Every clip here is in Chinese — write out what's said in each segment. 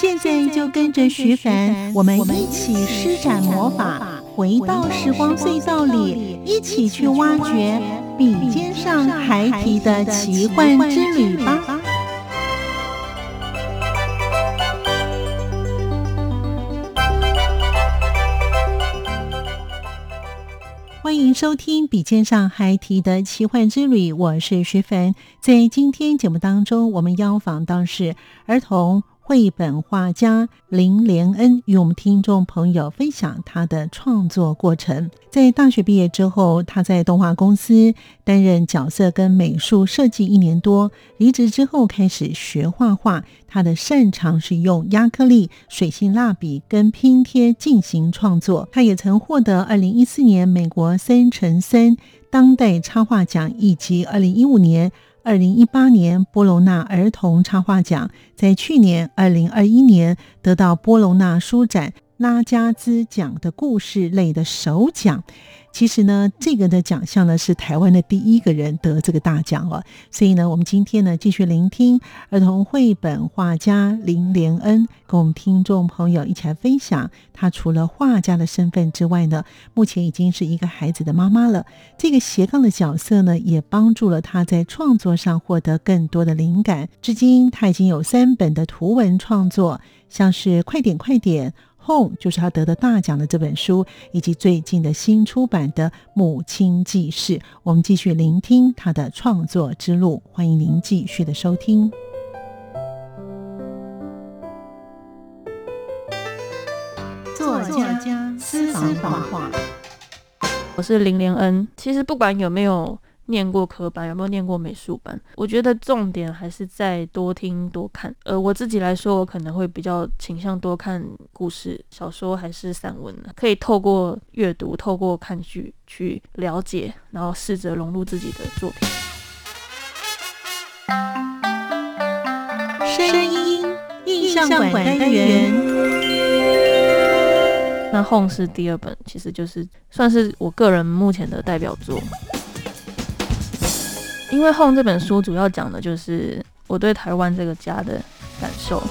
现在就跟着徐凡，我们一起施展魔法，回到时光隧道里，一起去挖掘笔尖上孩提的奇幻之旅吧！欢迎收听《笔尖上孩提的奇幻之旅》，我是徐凡。在今天节目当中，我们邀访到是儿童。绘本画家林连恩与我们听众朋友分享他的创作过程。在大学毕业之后，他在动画公司担任角色跟美术设计一年多。离职之后开始学画画，他的擅长是用亚克力、水性蜡笔跟拼贴进行创作。他也曾获得二零一四年美国三乘三当代插画奖，以及二零一五年。二零一八年波隆纳儿童插画奖，在去年二零二一年得到波隆纳书展拉加兹奖的故事类的首奖。其实呢，这个的奖项呢是台湾的第一个人得这个大奖了。所以呢，我们今天呢继续聆听儿童绘本画家林连恩跟我们听众朋友一起来分享。他除了画家的身份之外呢，目前已经是一个孩子的妈妈了。这个斜杠的角色呢，也帮助了他在创作上获得更多的灵感。至今他已经有三本的图文创作，像是快点快点。痛就是他得的大奖的这本书，以及最近的新出版的《母亲记事》，我们继续聆听他的创作之路。欢迎您继续的收听。作家私房话，我是林连恩。其实不管有没有。念过科班有没有念过美术班？我觉得重点还是在多听多看。呃，我自己来说，我可能会比较倾向多看故事、小说还是散文呢？可以透过阅读、透过看剧去了解，然后试着融入自己的作品。声音印象馆单元，那《Home》是第二本，其实就是算是我个人目前的代表作。因为《Home》这本书主要讲的就是我对台湾这个家的感受。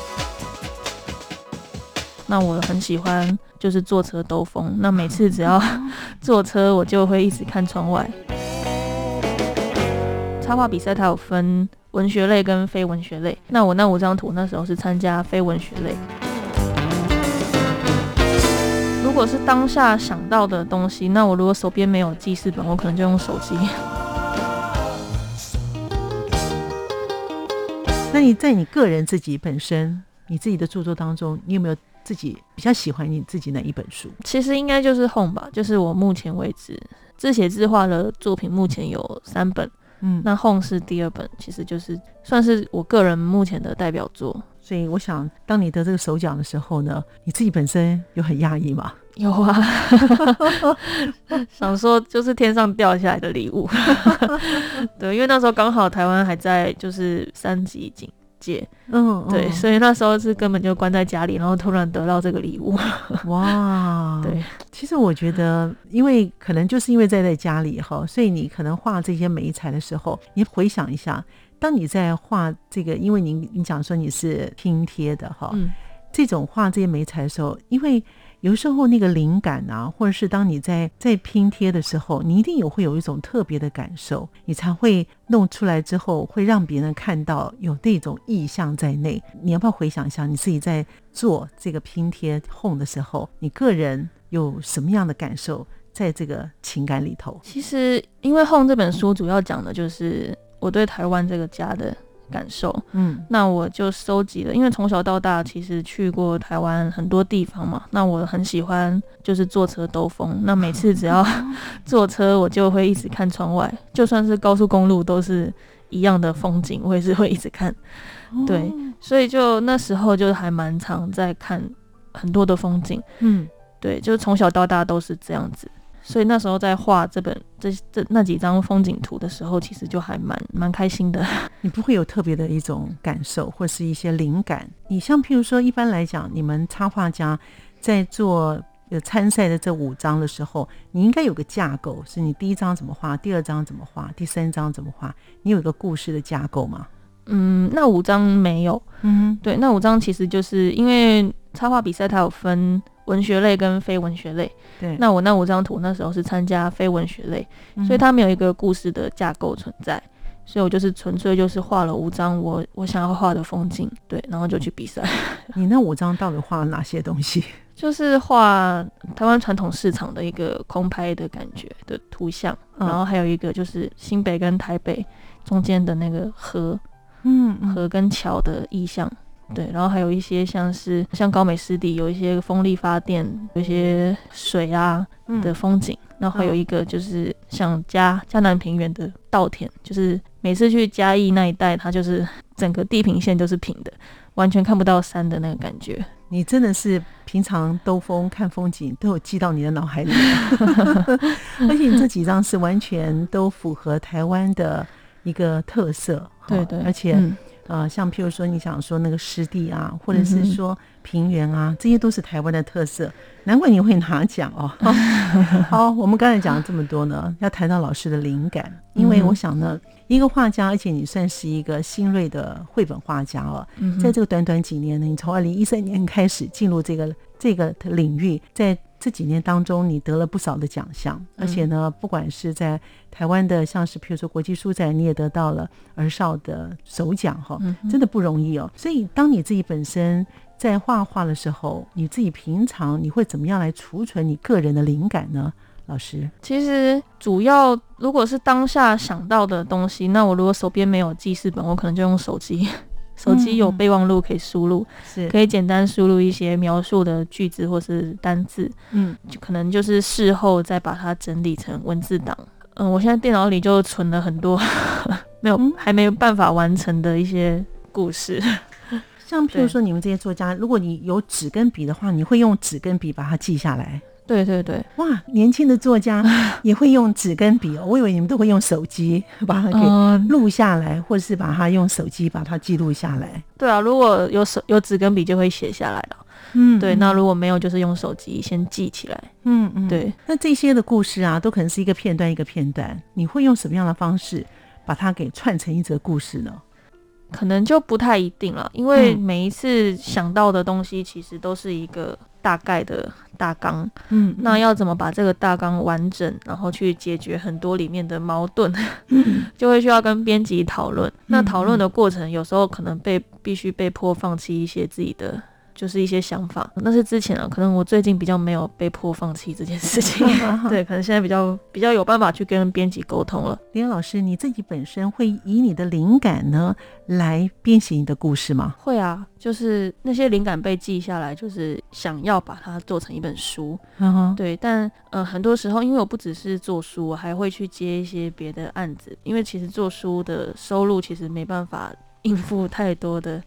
那我很喜欢就是坐车兜风，那每次只要 坐车，我就会一直看窗外。插画比赛它有分文学类跟非文学类，那我那五张图那时候是参加非文学类。如果是当下想到的东西，那我如果手边没有记事本，我可能就用手机。那你在你个人自己本身，你自己的著作当中，你有没有自己比较喜欢你自己哪一本书？其实应该就是《Home》吧，就是我目前为止自写自画的作品，目前有三本。嗯，那《Home》是第二本，其实就是算是我个人目前的代表作。所以我想，当你得这个首奖的时候呢，你自己本身有很压抑吗？有啊，想说就是天上掉下来的礼物。对，因为那时候刚好台湾还在就是三级警戒，嗯，对，所以那时候是根本就关在家里，然后突然得到这个礼物，哇，对。其实我觉得，因为可能就是因为在在家里哈，所以你可能画这些美彩的时候，你回想一下，当你在画这个，因为你你讲说你是拼贴的哈，这种画这些美彩的时候，因为。有时候那个灵感啊，或者是当你在在拼贴的时候，你一定有会有一种特别的感受，你才会弄出来之后会让别人看到有那种意象在内。你要不要回想一下你自己在做这个拼贴哄的时候，你个人有什么样的感受在这个情感里头？其实，因为哄这本书主要讲的就是我对台湾这个家的感受。嗯那我就收集了，因为从小到大其实去过台湾很多地方嘛，那我很喜欢就是坐车兜风。那每次只要 坐车，我就会一直看窗外，就算是高速公路都是一样的风景，我也是会一直看。对，所以就那时候就还蛮常在看很多的风景。嗯对，就是从小到大都是这样子。所以那时候在画这本这这那几张风景图的时候，其实就还蛮蛮开心的。你不会有特别的一种感受，或是一些灵感。你像譬如说，一般来讲，你们插画家在做呃参赛的这五张的时候，你应该有个架构，是你第一张怎么画，第二张怎么画，第三张怎么画，你有一个故事的架构吗？嗯，那五张没有。嗯对，那五张其实就是因为插画比赛它有分文学类跟非文学类。对，那我那五张图那时候是参加非文学类，嗯所以它没有一个故事的架构存在。所以我就是纯粹就是画了五张我我想要画的风景，对，然后就去比赛，你那五张到底画了哪些东西？就是画台湾传统市场的一个空拍的感觉的图像，嗯然后还有一个就是新北跟台北中间的那个河嗯嗯河跟桥的意象，对，然后还有一些像是像高美湿地有一些风力发电，有一些水啊嗯。的风景，然后还有一个就是像嘉嘉南平原的稻田，就是每次去嘉义那一带，它就是整个地平线都是平的，完全看不到山的那个感觉。你真的是平常兜风看风景都有记到你的脑海里，而且你这几张是完全都符合台湾的一个特色，对对，而且、嗯呃，像譬如说你想说那个湿地啊，或者是说平原啊，这些都是台湾的特色，难怪你会拿奖哦。好，我们刚才讲了这么多呢，要谈到老师的灵感，因为我想呢，一个画家，而且你算是一个新锐的绘本画家哦，嗯在这个短短几年呢，你从二零一三年开始进入这个这个领域，在这几年当中，你得了不少的奖项，而且呢，不管是在台湾的，像是譬如说国际书展，你也得到了儿少的首奖哈，真的不容易哦。所以，当你自己本身在画画的时候，你自己平常你会怎么样来储存你个人的灵感呢？老师，其实主要如果是当下想到的东西，那我如果手边没有记事本，我可能就用手机。手机有嗯备忘录可以输入，是可以简单输入一些描述的句子或是单字，嗯就可能就是事后再把它整理成文字档。嗯，我现在电脑里就存了很多 没有嗯还没有办法完成的一些故事。像譬如说你们这些作家，如果你有纸跟笔的话，你会用纸跟笔把它记下来。对对对，哇，年轻的作家 也会用纸跟笔哦，我以为你们都会用手机 把它给嗯，录下来，或者是把它用手机把它记录下来。对啊，如果有手有纸跟笔就会写下来了。嗯对，那如果没有，就是用手机先记起来。嗯嗯，对，那这些的故事啊，都可能是一个片段一个片段，你会用什么样的方式把它给串成一则故事呢？可能就不太一定了，因为嗯每一次想到的东西其实都是一个大概的大纲。嗯那要怎么把这个大纲完整，然后去解决很多里面的矛盾，就会需要跟编辑讨论。那讨论的过程有时候可能被必须被迫放弃一些自己的。就是一些想法，那是之前啊，可能我最近比较没有被迫放弃这件事情，对，可能现在比较比较有办法去跟编辑沟通了。林老师，你自己本身会以你的灵感呢来编写你的故事吗？会啊，就是那些灵感被记下来，就是想要把它做成一本书，嗯哼，对，但呃，很多时候因为我不只是做书，我还会去接一些别的案子，因为其实做书的收入其实没办法应付太多的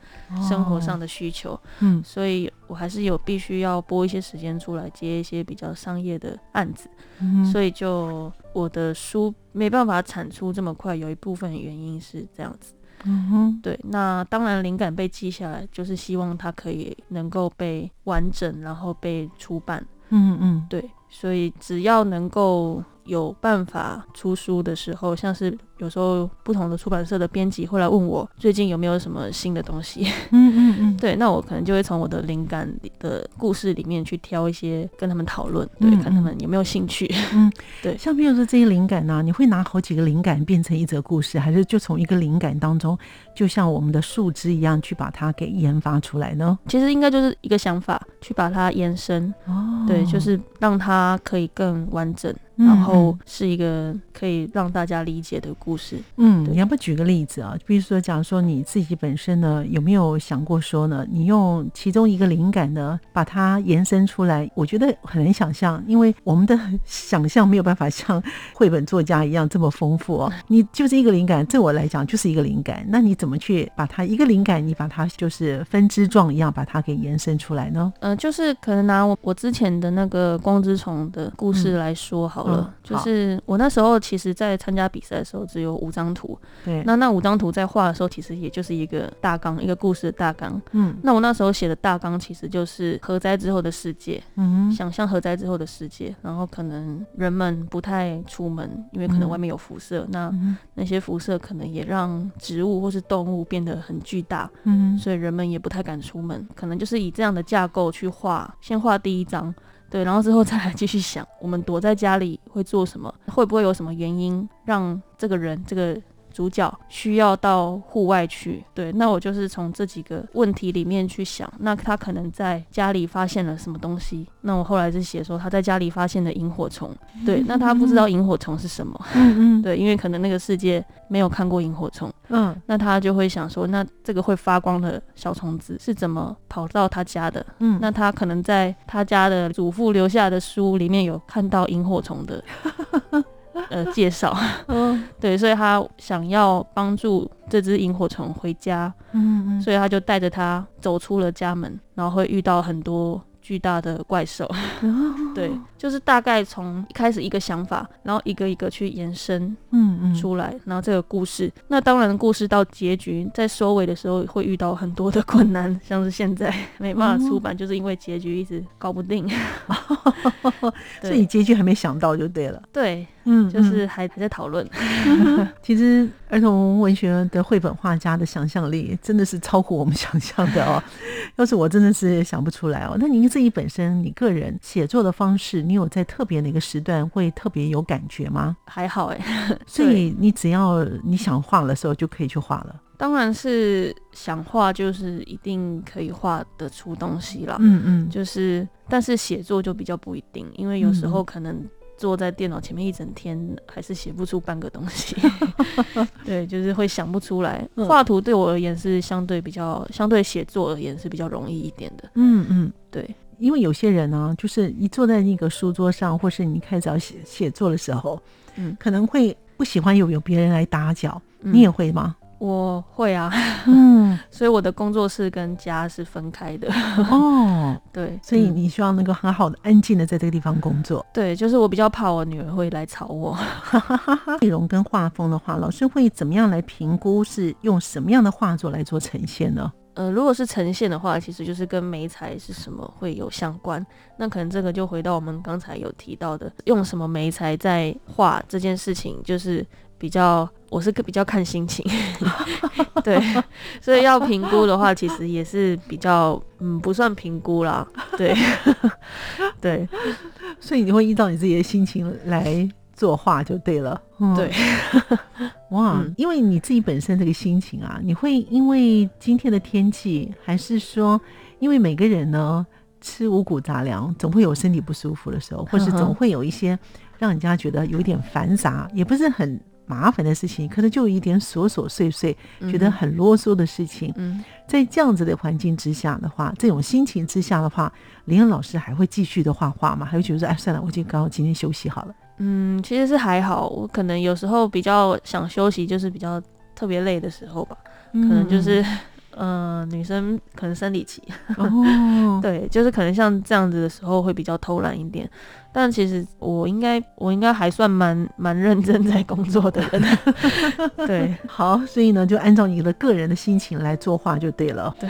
生活上的需求，嗯。所以我还是有必须要拨一些时间出来接一些比较商业的案子，嗯所以就我的书没办法产出这么快，有一部分原因是这样子。嗯哼，对，那当然灵感被记下来，就是希望它可以能够被完整，然后被出版。嗯嗯。对，所以只要能够有办法出书的时候，像是有时候不同的出版社的编辑会来问我最近有没有什么新的东西，嗯嗯嗯，对，那我可能就会从我的灵感的故事里面去挑一些跟他们讨论，对，嗯看他们有没有兴趣。对像比如说这些灵感呢、你会拿好几个灵感变成一则故事，还是就从一个灵感当中，就像我们的树枝一样去把它给研发出来呢？其实应该就是一个想法，去把它延伸，哦对，就是让它可以更完整，嗯然后是一个可以让大家理解的故事。嗯，你要不要举个例子啊？比如说，假如说你自己本身呢，有没有想过说呢，你用其中一个灵感呢，把它延伸出来？我觉得很难想象，因为我们的想象没有办法像绘本作家一样这么丰富哦。你就是一个灵感，对我来讲就是一个灵感，那你怎么去把它一个灵感，你把它就是分支状一样把它给延伸出来呢？呃，就是可能拿我我之前的那个光之虫的故事来说好了，嗯就是我那时候其实在参加比赛的时候只有五张图，对，那那五张图在画的时候其实也就是一个大纲，一个故事的大纲。嗯。那我那时候写的大纲其实就是核灾之后的世界，嗯想象核灾之后的世界，然后可能人们不太出门，因为可能嗯外面有辐射，那嗯那些辐射可能也让植物或是动物变得很巨大，嗯所以人们也不太敢出门，可能就是以这样的架构去画，先画第一章，对，然后之后再来继续想，我们躲在家里会做什么，会不会有什么原因让这个人这个。主角需要到户外去，对，那我就是从这几个问题里面去想，那他可能在家里发现了什么东西？那我后来是写说他在家里发现了萤火虫，对，那他不知道萤火虫是什么，嗯嗯。对，因为可能那个世界没有看过萤火虫，嗯。那他就会想说，那这个会发光的小虫子是怎么跑到他家的？嗯，那他可能在他家的祖父留下的书里面有看到萤火虫的 呃介绍，嗯对，所以他想要帮助这只萤火虫回家，嗯嗯。所以他就带着它走出了家门，然后会遇到很多巨大的怪兽。嗯，对，就是大概从一开始一个想法，然后一个一个去延伸嗯嗯出来，然后这个故事，那当然故事到结局在收尾的时候会遇到很多的困难，像是现在没办法出版，就是因为结局一直搞不定。所以结局还没想到就对了。对，嗯，就是还还在讨论。嗯其实儿童文学的绘本画家的想象力真的是超乎我们想象的哦。要是我真的是想不出来哦。那您自己本身你个人写作的方式，你有在特别哪个时段会特别有感觉吗？还好哎，所以你只要你想画的时候就可以去画了。当然是想画，就是一定可以画得出东西了。嗯嗯，就是，但是写作就比较不一定，因为有时候嗯可能坐在电脑前面一整天，还是写不出半个东西。对，就是会想不出来。嗯画图对我而言是相对比较，相对写作而言是比较容易一点的。嗯嗯。对，因为有些人呢、就是一坐在那个书桌上，或是你开始要写写作的时候，嗯可能会不喜欢有有别人来打搅，嗯你也会吗？我会啊，嗯，所以我的工作室跟家是分开的。哦，对，所以嗯你希望能够很好的、安静的在这个地方工作。对，就是我比较怕我女儿会来吵我。内容跟画风的话，老师会怎么样来评估？是用什么样的画作来做呈现呢？呃，如果是呈现的话，其实就是跟媒材是什么会有相关。那可能这个就回到我们刚才有提到的，用什么媒材在画这件事情，就是比较，我是个比较看心情。对，所以要评估的话，其实也是比较，嗯，不算评估啦。对，对，所以你会依照你自己的心情来作画就对了。嗯对，哇，嗯因为你自己本身这个心情啊，你会因为今天的天气，还是说因为每个人呢吃五谷杂粮，总会有身体不舒服的时候，或是总会有一些让人家觉得有一点繁杂，也不是很麻烦的事情，可能就有一点琐琐碎碎，觉得嗯很啰嗦的事情。嗯，在这样子的环境之下的话，这种心情之下的话，林恩老师还会继续的画画吗？还会觉得说，哎，算了，我就刚好今天休息好了。嗯，其实是还好，我可能有时候比较想休息，就是比较特别累的时候吧，可可能就是。呃，女生可能生理期，哦，对，就是可能像这样子的时候会比较偷懒一点，但其实我应该我应该还算蛮蛮认真在工作的人，对，好，所以呢，就按照你的个人的心情来作画就对了。对。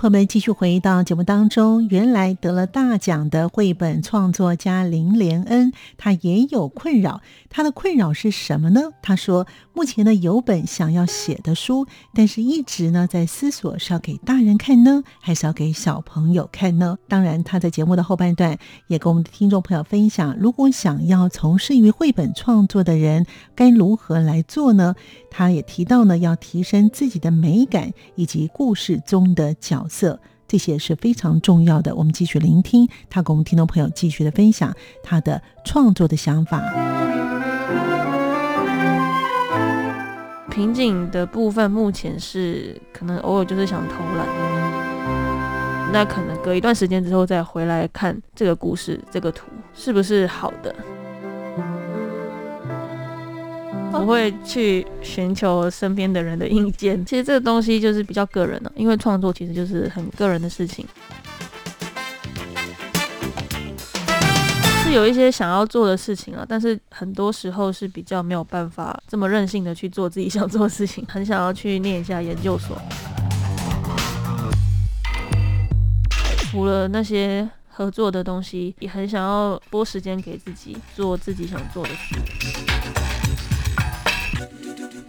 朋友们继续回到节目当中。原来得了大奖的绘本创作家林连恩，他也有困扰。他的困扰是什么呢？他说，目前呢有本想要写的书，但是一直呢在思索是要给大人看呢，还是要给小朋友看呢？当然，他在节目的后半段也跟我们的听众朋友分享，如果想要从事于绘本创作的人，该如何来做呢？他也提到呢，要提升自己的美感以及故事中的角色，这些是非常重要的。我们继续聆听他跟我们听众朋友继续的分享他的创作的想法。瓶颈的部分目前是可能偶尔就是想偷懒，那可能隔一段时间之后再回来看这个故事，这个图是不是好的？不会去寻求身边的人的意见。其实这个东西就是比较个人的，因为创作其实就是很个人的事情。是有一些想要做的事情啊，但是很多时候是比较没有办法这么任性的去做自己想做的事情。很想要去念一下研究所，除了那些合作的东西，也很想要拨时间给自己做自己想做的事。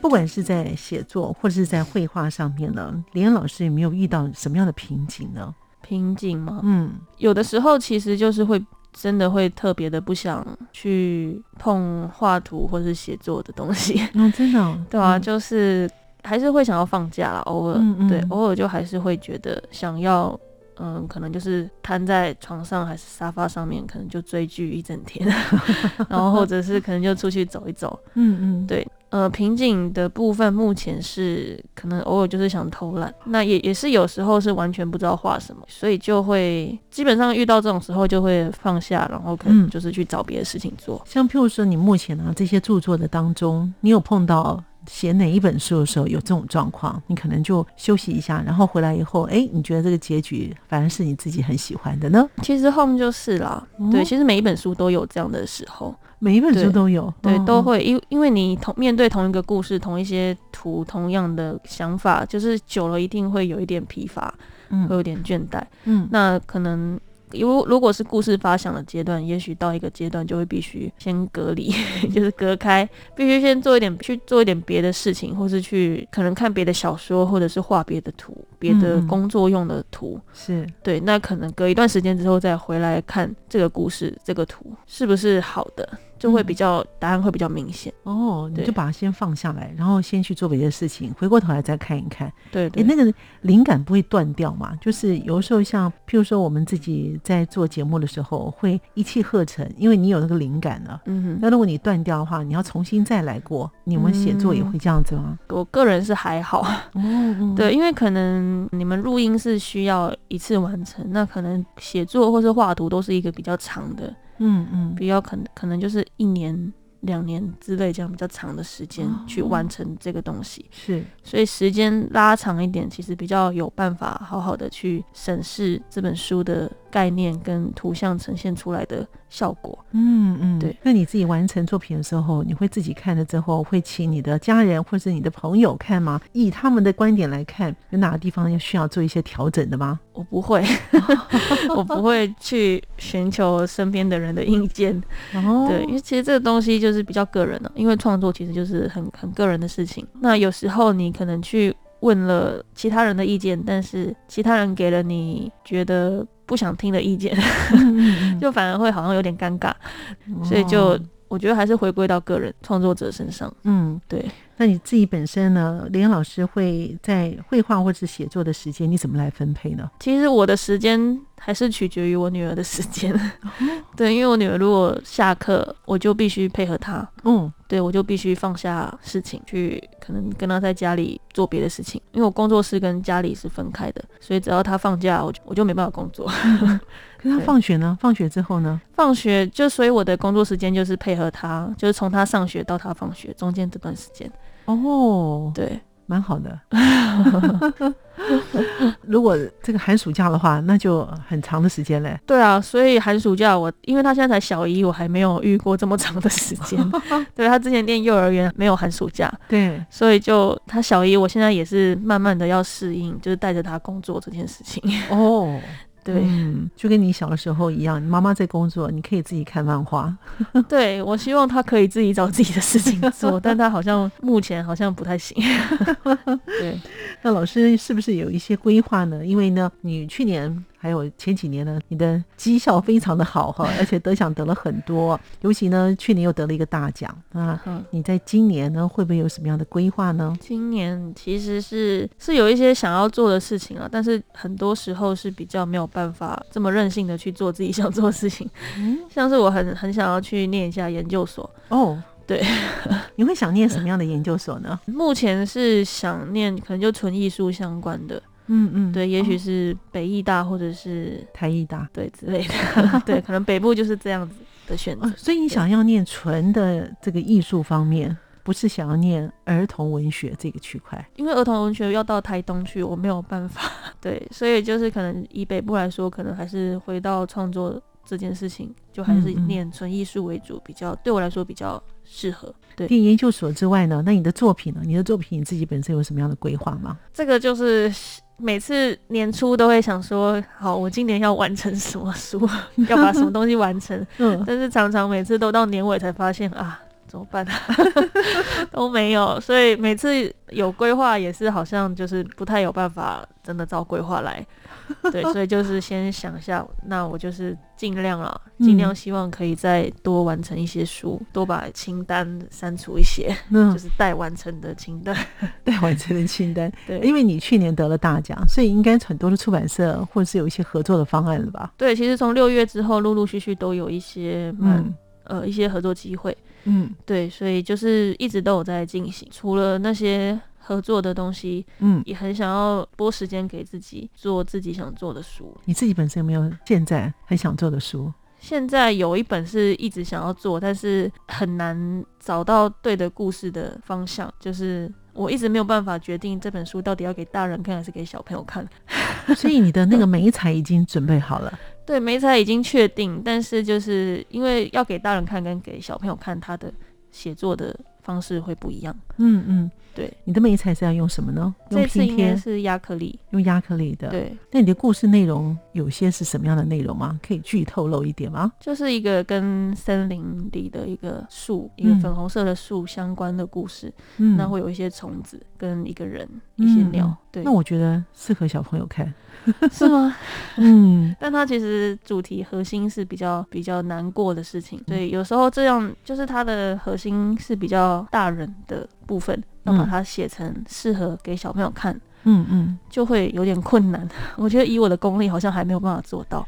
不管是在写作或者是在绘画上面呢，连老师有没有遇到什么样的瓶颈呢？瓶颈吗？嗯，有的时候其实就是会真的会特别的不想去碰画图或是写作的东西。嗯，真的，对啊，就是还是会想要放假啦，偶尔，对，偶尔就还是会觉得想要，嗯，可能就是瘫在床上还是沙发上面，可能就追剧一整天，然后或者是可能就出去走一走。嗯嗯，对。呃，瓶颈的部分目前是可能偶尔就是想偷懒，那也也是有时候是完全不知道画什么，所以就会基本上遇到这种时候就会放下，然后可能就是去找别的事情做。像譬如说你目前啊这些著作的当中，你有碰到写哪一本书的时候有这种状况，你可能就休息一下，然后回来以后，哎，你觉得这个结局反而是你自己很喜欢的呢？其实 home 就是啦，对，其实每一本书都有这样的时候。每一本书都有，对，都会，因因为你同面对同一个故事，同一些图，同样的想法，就是久了一定会有一点疲乏，嗯，会有点倦怠，嗯，那可能如如果是故事发想的阶段，也许到一个阶段就会必须先隔离，就是隔开，必须先做一点去做一点别的事情，或是去可能看别的小说，或者是画别的图，别的工作用的图，是。对，那可能隔一段时间之后再回来看这个故事，这个图是不是好的？就会比较答案会比较明显哦，你就把它先放下来，然后先去做别的事情，回过头来再看一看。对，哎，那个灵感不会断掉嘛？就是有时候像譬如说我们自己在做节目的时候，会一气呵成，因为你有那个灵感了。嗯哼。那如果你断掉的话，你要重新再来过。你们写作也会这样子吗？我个人是还好。哦。对，因为可能你们录音是需要一次完成，那可能写作或是画图都是一个比较长的。嗯嗯，比较可能可能就是一年两年之类这样比较长的时间去完成这个东西，是，所以时间拉长一点，其实比较有办法好好的去审视这本书的概念跟图像呈现出来的。效果，嗯嗯，对。那你自己完成作品的时候，你会自己看了之后，会请你的家人或者你的朋友看吗？以他们的观点来看，有哪个地方要需要做一些调整的吗？我不会，我不会去寻求身边的人的意见。哦，对，因为其实这个东西就是比较个人的，因为创作其实就是很很个人的事情。那有时候你可能去问了其他人的意见，但是其他人给了你觉得。不想听的意见，就反而会好像有点尴尬，所以就我觉得还是回归到个人创作者身上。嗯，对。那你自己本身呢？林老师会在绘画或者写作的时间，你怎么来分配呢？其实我的时间还是取决于我女儿的时间。对，因为我女儿如果下课，我就必须配合她。嗯，对，我就必须放下事情，去可能跟她在家里做别的事情。因为我工作室跟家里是分开的，所以只要她放假，我就我就没办法工作。可是她放学呢？放学之后呢？放学就所以我的工作时间就是配合他，就是从他上学到他放学中间这段时间。哦，对，蛮好的。如果这个寒暑假的话，那就很长的时间嘞。对啊，所以寒暑假我，因为他现在才小一，我还没有遇过这么长的时间。对他之前念幼儿园没有寒暑假，对，所以就他小一，我现在也是慢慢的要适应，就是带着他工作这件事情。哦。对，嗯，就跟你小的时候一样，你妈妈在工作，你可以自己看漫画。对，我希望他可以自己找自己的事情 做，但他好像目前好像不太行。对，那老师是不是有一些规划呢？因为呢，你去年。还有前几年呢，你的绩效非常的好哈，而且得奖得了很多，尤其呢，去年又得了一个大奖啊。你在今年呢，会不会有什么样的规划呢？今年其实是是有一些想要做的事情啊，但是很多时候是比较没有办法这么任性的去做自己想做的事情。嗯，像是我很很想要去念一下研究所哦。对，你会想念什么样的研究所呢？目前是想念可能就纯艺术相关的。嗯嗯，对，也许是北艺大或者是台艺大，对之类的，对，可能北部就是这样子的选择。所以你想要念纯的这个艺术方面，不是想要念儿童文学这个区块？因为儿童文学要到台东去，我没有办法。对，所以就是可能以北部来说，可能还是回到创作这件事情，就还是念纯艺术为主，比较对我来说比较适合。对，念研究所之外呢，那你的作品呢？你的作品你自己本身有什么样的规划吗？这个就是。每次年初都会想说，好，我今年要完成什么书，要把什么东西完成。嗯，但是常常每次都到年尾才发现啊，怎么办啊？都没有，所以每次有规划也是好像就是不太有办法真的照规划来。对，所以就是先想一下，那我就是尽量了，尽量希望可以再多完成一些书，多把清单删除一些，就是待完成的清单，待完成的清单。对，因为你去年得了大奖，所以应该很多的出版社或者是有一些合作的方案了吧？对，其实从六月之后，陆陆续续都有一些嗯呃一些合作机会。嗯，对，所以就是一直都有在进行，除了那些。合作的东西，嗯，也很想要拨时间给自己做自己想做的书。你自己本身有没有现在很想做的书？现在有一本是一直想要做，但是很难找到对的故事的方向，就是我一直没有办法决定这本书到底要给大人看还是给小朋友看。所以你的那个美彩已经准备好了？对，美彩已经确定，但是就是因为要给大人看跟给小朋友看，他的写作的方式会不一样。嗯嗯。对，你的美彩是要用什么呢？用拼贴是亚克力，用亚克力的。对，那你的故事内容有些是什么样的内容吗？可以剧透露一点吗？就是一个跟森林里的一个树，一个粉红色的树相关的故事。嗯，那会有一些虫子跟一个人，一些鸟。对，那我觉得适合小朋友看。是吗？嗯，但它其实主题核心是比较比较难过的事情，所以有时候这样就是它的核心是比较大人的部分，要把它写成适合给小朋友看，嗯嗯，就会有点困难。我觉得以我的功力，好像还没有办法做到。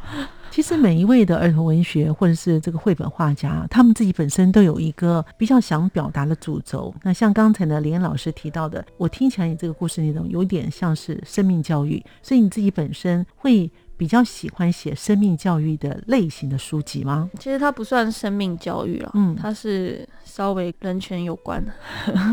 其实每一位的儿童文学或者是这个绘本画家，他们自己本身都有一个比较想表达的主轴。那像刚才呢，连老师提到的，我听起来你这个故事内容有点像是生命教育，所以你自己本身会比较喜欢写生命教育的类型的书籍吗？其实它不算生命教育了，嗯，它是稍微人权有关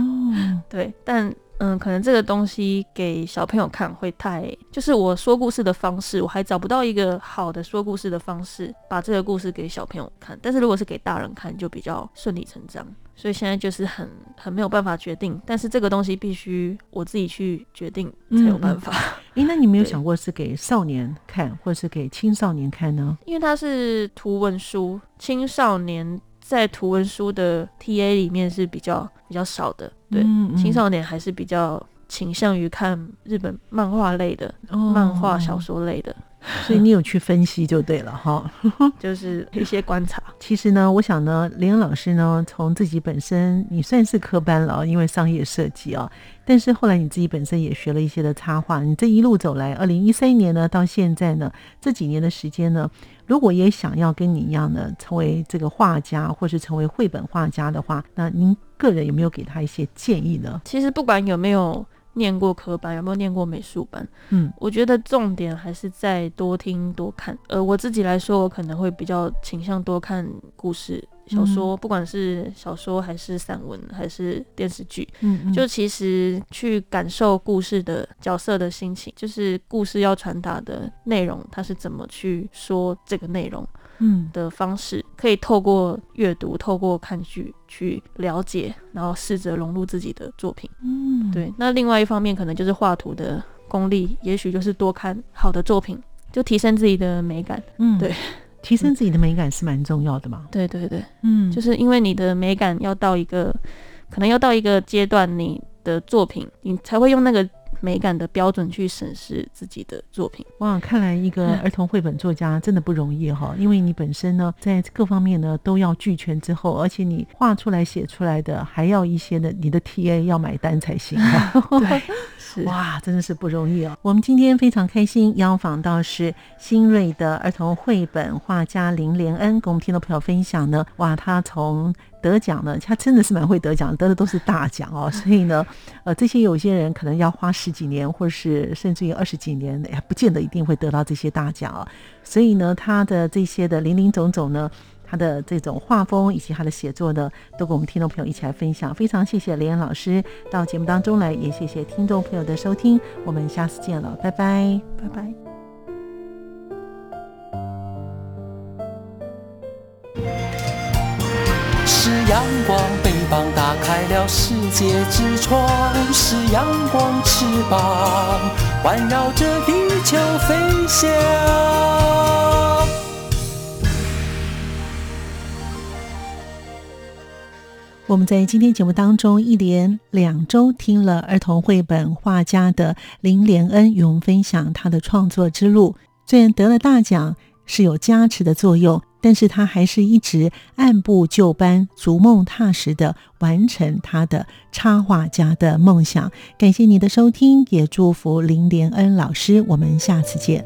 对，但。嗯，可能这个东西给小朋友看会太，就是我说故事的方式，我还找不到一个好的说故事的方式，把这个故事给小朋友看。但是如果是给大人看，就比较顺理成章。所以现在就是很很没有办法决定，但是这个东西必须我自己去决定才有办法。哎，那你没有想过是给少年看，或者是给青少年看呢？因为它是图文书，青少年在图文书的 TA 里面是比较比较少的。对，青少年还是比较倾向于看日本漫画类的，漫画小说类的，所以你有去分析就对了哈，就是一些观察。其实呢，我想呢，林老师呢，从自己本身你算是科班了，因为商业设计啊，但是后来你自己本身也学了一些的插画，你这一路走来，二零一三年呢到现在呢这几年的时间呢。如果也想要跟你一样的成为这个画家，或是成为绘本画家的话，那您个人有没有给他一些建议呢？其实不管有没有念过科班，有没有念过美术班，嗯，我觉得重点还是在多听多看。呃，我自己来说，我可能会比较倾向多看故事。小说，不管是小说还是散文还是电视剧，嗯，就其实去感受故事的角色的心情，就是故事要传达的内容，他是怎么去说这个内容，嗯。的方式，可以透过阅读、透过看剧去了解，然后试着融入自己的作品。嗯，对，那另外一方面可能就是画图的功力，也许就是多看好的作品，就提升自己的美感。嗯，对，提升自己的美感是蛮重要的嘛。对对对，嗯，就是因为你的美感要到一个，可能要到一个阶段，你的作品你才会用那个美感的标准去审视自己的作品。哇，看来一个儿童绘本作家真的不容易哈，因为你本身呢在各方面呢都要俱全之后，而且你画出来写出来的还要一些的你的 TA 要买单才行啊。对，是哇，真的是不容易哦。我们今天非常开心，邀访到是新锐的儿童绘本画家林连恩，跟我们听众朋友分享呢。哇，他从得奖呢，他真的是蛮会得奖，得的都是大奖哦。所以呢，呃，这些有些人可能要花十几年，或者是甚至于二十几年，哎，不见得一定会得到这些大奖哦。所以呢，他的这些的林林总总呢。他的这种画风以及他的写作呢，都跟我们听众朋友一起来分享。非常谢谢连恩老师到节目当中来，也谢谢听众朋友的收听。我们下次见了，拜拜，拜拜。是阳光，翅膀打开了世界之窗；是阳光，翅膀环绕着地球飞翔。我们在今天节目当中一连两周听了儿童绘本画家的林连恩与我们分享他的创作之路。虽然得了大奖是有加持的作用，但是他还是一直按部就班、逐梦踏实的完成他的插画家的梦想。感谢你的收听，也祝福林连恩老师。我们下次见。